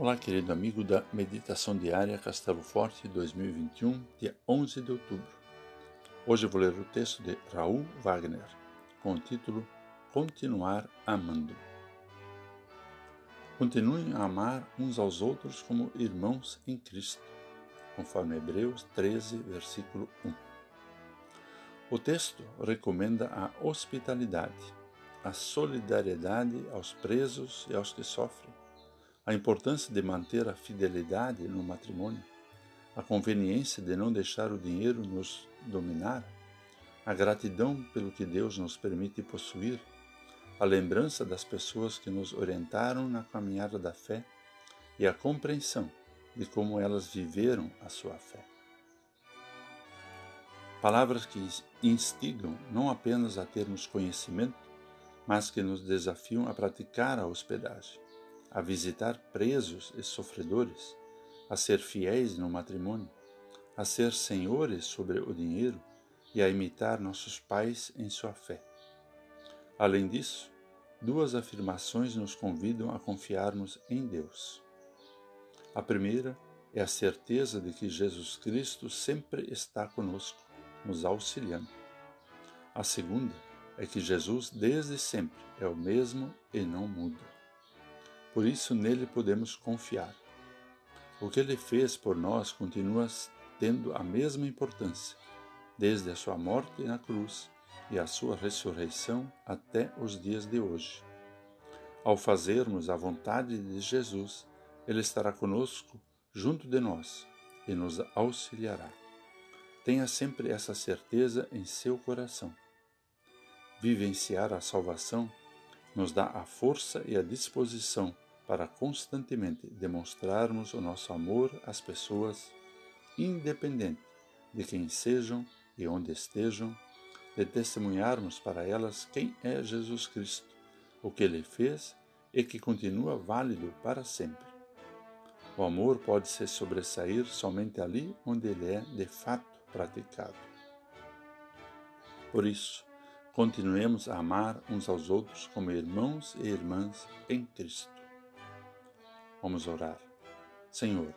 Olá, querido amigo da Meditação Diária Castelo Forte 2021, dia 11 de outubro. Hoje vou ler o texto de Raul Wagner, com o título Continuar Amando. Continuem a amar uns aos outros como irmãos em Cristo, conforme Hebreus 13, versículo 1. O texto recomenda a hospitalidade, a solidariedade aos presos e aos que sofrem a importância de manter a fidelidade no matrimônio, a conveniência de não deixar o dinheiro nos dominar, a gratidão pelo que Deus nos permite possuir, a lembrança das pessoas que nos orientaram na caminhada da fé e a compreensão de como elas viveram a sua fé. Palavras que instigam não apenas a termos conhecimento, mas que nos desafiam a praticar a hospedagem a visitar presos e sofredores, a ser fiéis no matrimônio, a ser senhores sobre o dinheiro e a imitar nossos pais em sua fé. Além disso, duas afirmações nos convidam a confiarmos em Deus. A primeira é a certeza de que Jesus Cristo sempre está conosco, nos auxiliando. A segunda é que Jesus desde sempre é o mesmo e não muda. Por isso nele podemos confiar. O que ele fez por nós continua tendo a mesma importância, desde a sua morte na cruz e a sua ressurreição até os dias de hoje. Ao fazermos a vontade de Jesus, ele estará conosco junto de nós e nos auxiliará. Tenha sempre essa certeza em seu coração. Vivenciar a salvação nos dá a força e a disposição para constantemente demonstrarmos o nosso amor às pessoas, independente de quem sejam e onde estejam, de testemunharmos para elas quem é Jesus Cristo, o que ele fez e que continua válido para sempre. O amor pode se sobressair somente ali onde ele é de fato praticado. Por isso, Continuemos a amar uns aos outros como irmãos e irmãs em Cristo. Vamos orar. Senhor,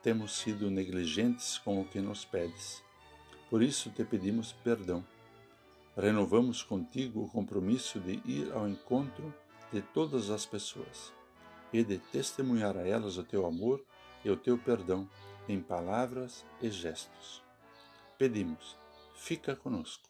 temos sido negligentes com o que nos pedes. Por isso te pedimos perdão. Renovamos contigo o compromisso de ir ao encontro de todas as pessoas e de testemunhar a elas o teu amor e o teu perdão em palavras e gestos. Pedimos, fica conosco.